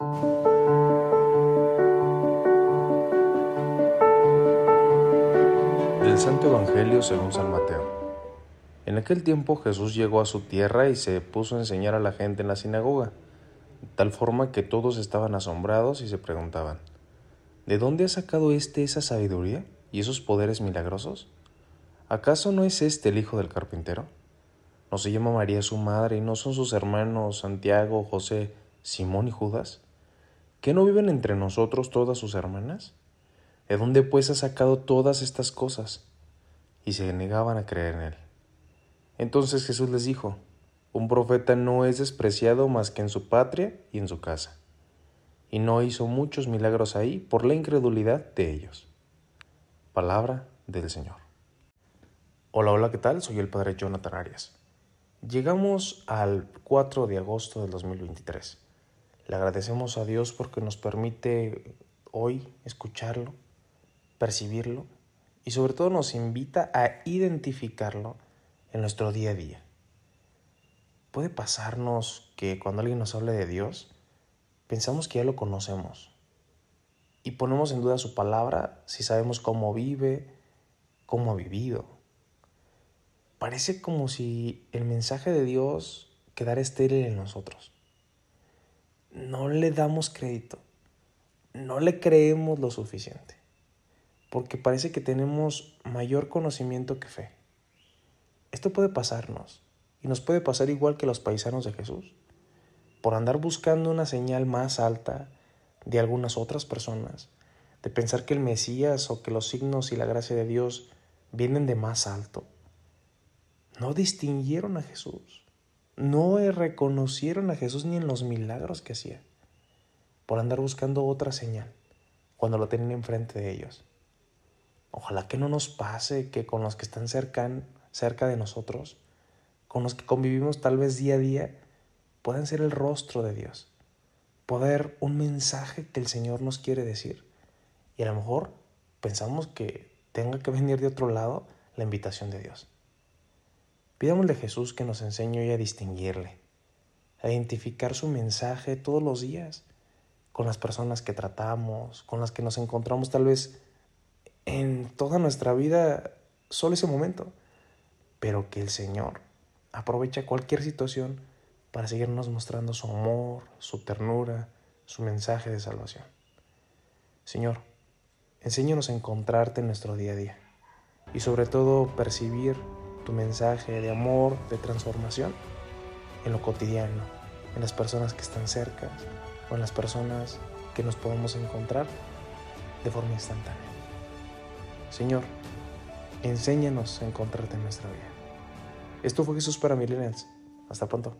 Del Santo Evangelio según San Mateo. En aquel tiempo Jesús llegó a su tierra y se puso a enseñar a la gente en la sinagoga, de tal forma que todos estaban asombrados y se preguntaban, ¿de dónde ha sacado éste esa sabiduría y esos poderes milagrosos? ¿Acaso no es este el hijo del carpintero? ¿No se llama María su madre y no son sus hermanos Santiago, José, Simón y Judas? ¿Que no viven entre nosotros todas sus hermanas? ¿De dónde pues ha sacado todas estas cosas? Y se negaban a creer en él. Entonces Jesús les dijo, un profeta no es despreciado más que en su patria y en su casa. Y no hizo muchos milagros ahí por la incredulidad de ellos. Palabra del Señor. Hola, hola, ¿qué tal? Soy el Padre Jonathan Arias. Llegamos al 4 de agosto del 2023. Le agradecemos a Dios porque nos permite hoy escucharlo, percibirlo y sobre todo nos invita a identificarlo en nuestro día a día. Puede pasarnos que cuando alguien nos hable de Dios, pensamos que ya lo conocemos y ponemos en duda su palabra si sabemos cómo vive, cómo ha vivido parece como si el mensaje de Dios quedara estéril en nosotros. No le damos crédito, no le creemos lo suficiente, porque parece que tenemos mayor conocimiento que fe. Esto puede pasarnos y nos puede pasar igual que los paisanos de Jesús, por andar buscando una señal más alta de algunas otras personas, de pensar que el Mesías o que los signos y la gracia de Dios vienen de más alto no distinguieron a Jesús, no reconocieron a Jesús ni en los milagros que hacía, por andar buscando otra señal cuando lo tenían enfrente de ellos. Ojalá que no nos pase que con los que están cerca, cerca de nosotros, con los que convivimos tal vez día a día, puedan ser el rostro de Dios, poder un mensaje que el Señor nos quiere decir. Y a lo mejor pensamos que tenga que venir de otro lado la invitación de Dios. Pidámosle a Jesús que nos enseñe a distinguirle, a identificar su mensaje todos los días con las personas que tratamos, con las que nos encontramos tal vez en toda nuestra vida, solo ese momento, pero que el Señor aprovecha cualquier situación para seguirnos mostrando su amor, su ternura, su mensaje de salvación. Señor, enséñanos a encontrarte en nuestro día a día y sobre todo percibir tu mensaje de amor, de transformación en lo cotidiano, en las personas que están cerca o en las personas que nos podemos encontrar de forma instantánea. Señor, enséñanos a encontrarte en nuestra vida. Esto fue Jesús para Millennials. Hasta pronto.